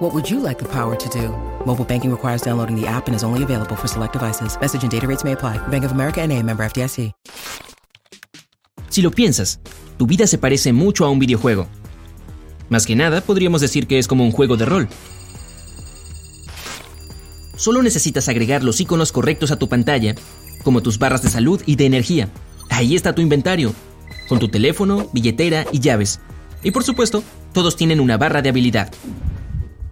What would you like the power to do? Mobile banking requires downloading the app and is only available for select devices. Message and data rates may apply. Bank of America NA, member FDIC. Si lo piensas, tu vida se parece mucho a un videojuego. Más que nada, podríamos decir que es como un juego de rol. Solo necesitas agregar los iconos correctos a tu pantalla, como tus barras de salud y de energía. Ahí está tu inventario, con tu teléfono, billetera y llaves. Y por supuesto, todos tienen una barra de habilidad.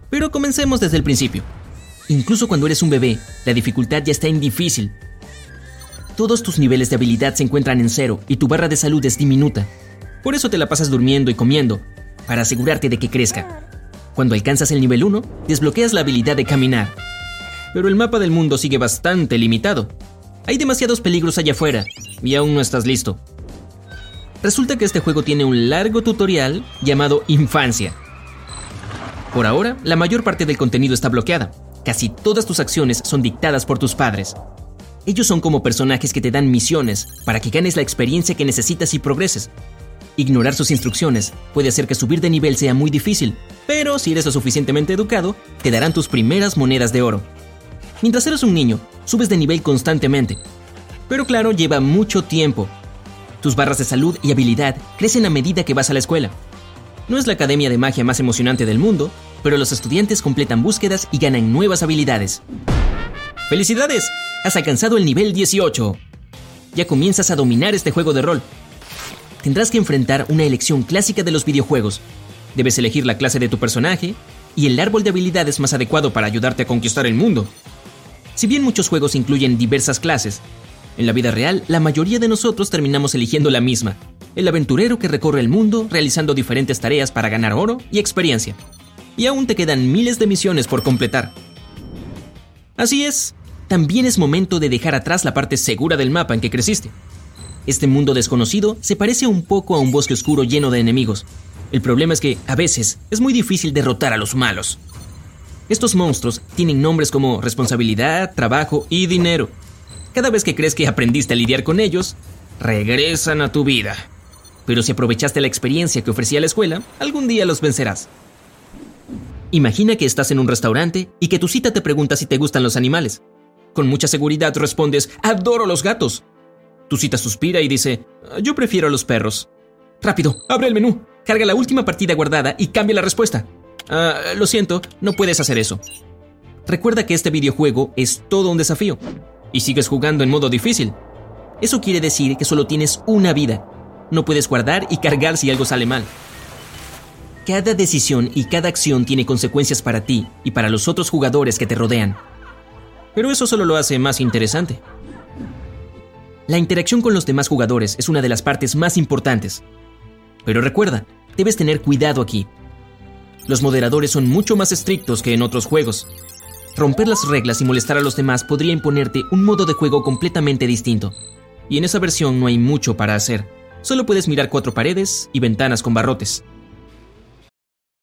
Pero comencemos desde el principio. Incluso cuando eres un bebé, la dificultad ya está en difícil. Todos tus niveles de habilidad se encuentran en cero y tu barra de salud es diminuta. Por eso te la pasas durmiendo y comiendo, para asegurarte de que crezca. Cuando alcanzas el nivel 1, desbloqueas la habilidad de caminar. Pero el mapa del mundo sigue bastante limitado. Hay demasiados peligros allá afuera y aún no estás listo. Resulta que este juego tiene un largo tutorial llamado Infancia. Por ahora, la mayor parte del contenido está bloqueada. Casi todas tus acciones son dictadas por tus padres. Ellos son como personajes que te dan misiones para que ganes la experiencia que necesitas y progreses. Ignorar sus instrucciones puede hacer que subir de nivel sea muy difícil, pero si eres lo suficientemente educado, te darán tus primeras monedas de oro. Mientras eres un niño, subes de nivel constantemente. Pero claro, lleva mucho tiempo. Tus barras de salud y habilidad crecen a medida que vas a la escuela. No es la academia de magia más emocionante del mundo, pero los estudiantes completan búsquedas y ganan nuevas habilidades. ¡Felicidades! Has alcanzado el nivel 18. Ya comienzas a dominar este juego de rol. Tendrás que enfrentar una elección clásica de los videojuegos. Debes elegir la clase de tu personaje y el árbol de habilidades más adecuado para ayudarte a conquistar el mundo. Si bien muchos juegos incluyen diversas clases, en la vida real la mayoría de nosotros terminamos eligiendo la misma, el aventurero que recorre el mundo realizando diferentes tareas para ganar oro y experiencia. Y aún te quedan miles de misiones por completar. Así es, también es momento de dejar atrás la parte segura del mapa en que creciste. Este mundo desconocido se parece un poco a un bosque oscuro lleno de enemigos. El problema es que, a veces, es muy difícil derrotar a los malos. Estos monstruos tienen nombres como responsabilidad, trabajo y dinero. Cada vez que crees que aprendiste a lidiar con ellos, regresan a tu vida. Pero si aprovechaste la experiencia que ofrecía la escuela, algún día los vencerás. Imagina que estás en un restaurante y que tu cita te pregunta si te gustan los animales. Con mucha seguridad respondes, adoro los gatos. Tu cita suspira y dice, yo prefiero los perros. Rápido, abre el menú, carga la última partida guardada y cambia la respuesta. Ah, lo siento, no puedes hacer eso. Recuerda que este videojuego es todo un desafío y sigues jugando en modo difícil. Eso quiere decir que solo tienes una vida. No puedes guardar y cargar si algo sale mal. Cada decisión y cada acción tiene consecuencias para ti y para los otros jugadores que te rodean. Pero eso solo lo hace más interesante. La interacción con los demás jugadores es una de las partes más importantes. Pero recuerda, debes tener cuidado aquí. Los moderadores son mucho más estrictos que en otros juegos. Romper las reglas y molestar a los demás podría imponerte un modo de juego completamente distinto. Y en esa versión no hay mucho para hacer. Solo puedes mirar cuatro paredes y ventanas con barrotes.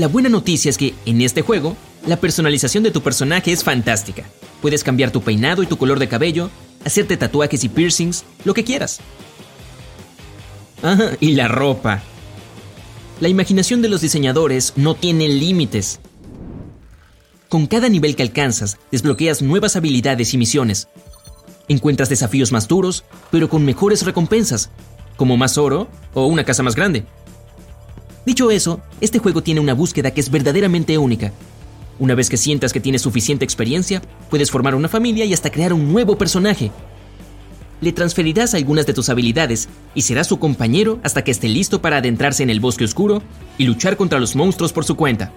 La buena noticia es que, en este juego, la personalización de tu personaje es fantástica. Puedes cambiar tu peinado y tu color de cabello, hacerte tatuajes y piercings, lo que quieras. Ah, y la ropa. La imaginación de los diseñadores no tiene límites. Con cada nivel que alcanzas, desbloqueas nuevas habilidades y misiones. Encuentras desafíos más duros, pero con mejores recompensas, como más oro o una casa más grande. Dicho eso, este juego tiene una búsqueda que es verdaderamente única. Una vez que sientas que tienes suficiente experiencia, puedes formar una familia y hasta crear un nuevo personaje. le transferirás algunas de tus habilidades y serás su compañero hasta que esté listo para adentrarse en el bosque oscuro y luchar contra los monstruos por su cuenta.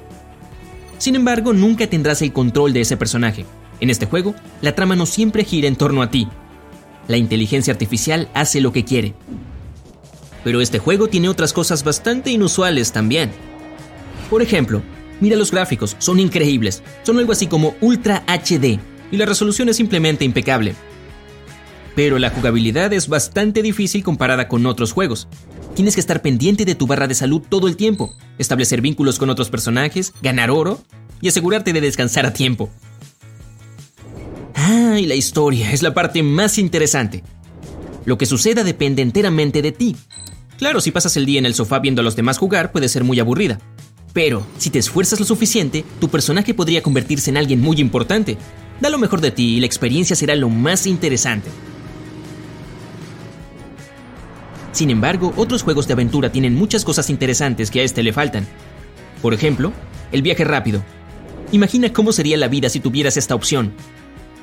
Sin embargo, nunca tendrás el control de ese personaje. En este juego, la trama no siempre gira en torno a ti. La inteligencia artificial hace lo que quiere. Pero este juego tiene otras cosas bastante inusuales también. Por ejemplo, mira los gráficos, son increíbles. Son algo así como Ultra HD y la resolución es simplemente impecable pero la jugabilidad es bastante difícil comparada con otros juegos. Tienes que estar pendiente de tu barra de salud todo el tiempo, establecer vínculos con otros personajes, ganar oro y asegurarte de descansar a tiempo. Ah, y la historia es la parte más interesante. Lo que suceda depende enteramente de ti. Claro, si pasas el día en el sofá viendo a los demás jugar puede ser muy aburrida. Pero, si te esfuerzas lo suficiente, tu personaje podría convertirse en alguien muy importante. Da lo mejor de ti y la experiencia será lo más interesante. Sin embargo, otros juegos de aventura tienen muchas cosas interesantes que a este le faltan. Por ejemplo, el viaje rápido. Imagina cómo sería la vida si tuvieras esta opción.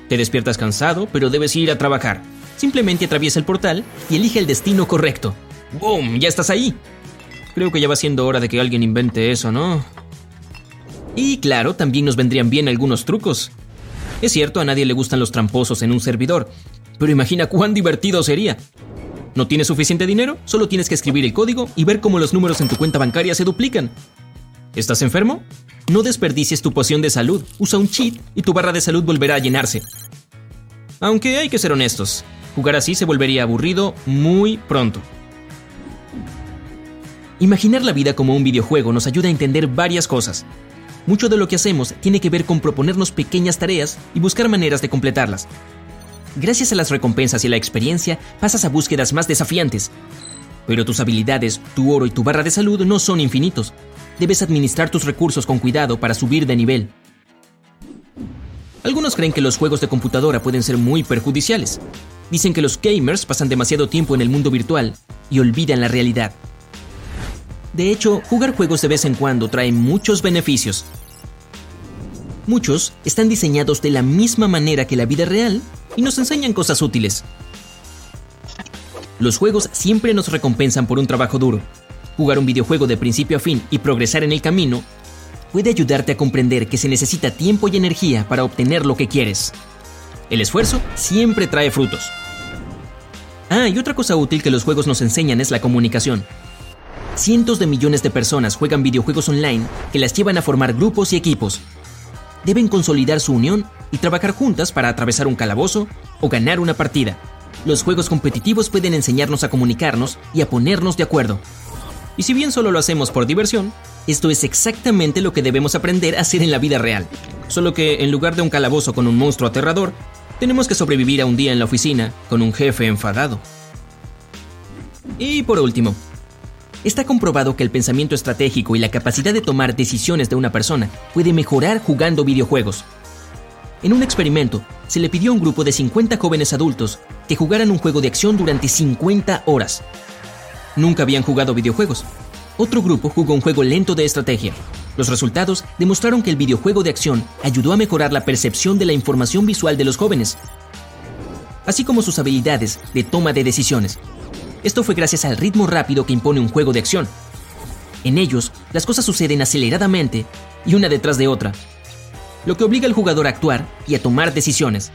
Te despiertas cansado, pero debes ir a trabajar. Simplemente atraviesa el portal y elige el destino correcto. ¡Boom! Ya estás ahí. Creo que ya va siendo hora de que alguien invente eso, ¿no? Y claro, también nos vendrían bien algunos trucos. Es cierto, a nadie le gustan los tramposos en un servidor, pero imagina cuán divertido sería. ¿No tienes suficiente dinero? Solo tienes que escribir el código y ver cómo los números en tu cuenta bancaria se duplican. ¿Estás enfermo? No desperdicies tu poción de salud, usa un cheat y tu barra de salud volverá a llenarse. Aunque hay que ser honestos, jugar así se volvería aburrido muy pronto. Imaginar la vida como un videojuego nos ayuda a entender varias cosas. Mucho de lo que hacemos tiene que ver con proponernos pequeñas tareas y buscar maneras de completarlas. Gracias a las recompensas y la experiencia, pasas a búsquedas más desafiantes. Pero tus habilidades, tu oro y tu barra de salud no son infinitos. Debes administrar tus recursos con cuidado para subir de nivel. Algunos creen que los juegos de computadora pueden ser muy perjudiciales. Dicen que los gamers pasan demasiado tiempo en el mundo virtual y olvidan la realidad. De hecho, jugar juegos de vez en cuando trae muchos beneficios. Muchos están diseñados de la misma manera que la vida real y nos enseñan cosas útiles. Los juegos siempre nos recompensan por un trabajo duro. Jugar un videojuego de principio a fin y progresar en el camino puede ayudarte a comprender que se necesita tiempo y energía para obtener lo que quieres. El esfuerzo siempre trae frutos. Ah, y otra cosa útil que los juegos nos enseñan es la comunicación. Cientos de millones de personas juegan videojuegos online que las llevan a formar grupos y equipos. Deben consolidar su unión y trabajar juntas para atravesar un calabozo o ganar una partida. Los juegos competitivos pueden enseñarnos a comunicarnos y a ponernos de acuerdo. Y si bien solo lo hacemos por diversión, esto es exactamente lo que debemos aprender a hacer en la vida real. Solo que en lugar de un calabozo con un monstruo aterrador, tenemos que sobrevivir a un día en la oficina con un jefe enfadado. Y por último, Está comprobado que el pensamiento estratégico y la capacidad de tomar decisiones de una persona puede mejorar jugando videojuegos. En un experimento, se le pidió a un grupo de 50 jóvenes adultos que jugaran un juego de acción durante 50 horas. Nunca habían jugado videojuegos. Otro grupo jugó un juego lento de estrategia. Los resultados demostraron que el videojuego de acción ayudó a mejorar la percepción de la información visual de los jóvenes, así como sus habilidades de toma de decisiones. Esto fue gracias al ritmo rápido que impone un juego de acción. En ellos, las cosas suceden aceleradamente y una detrás de otra, lo que obliga al jugador a actuar y a tomar decisiones.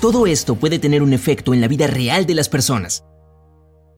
Todo esto puede tener un efecto en la vida real de las personas.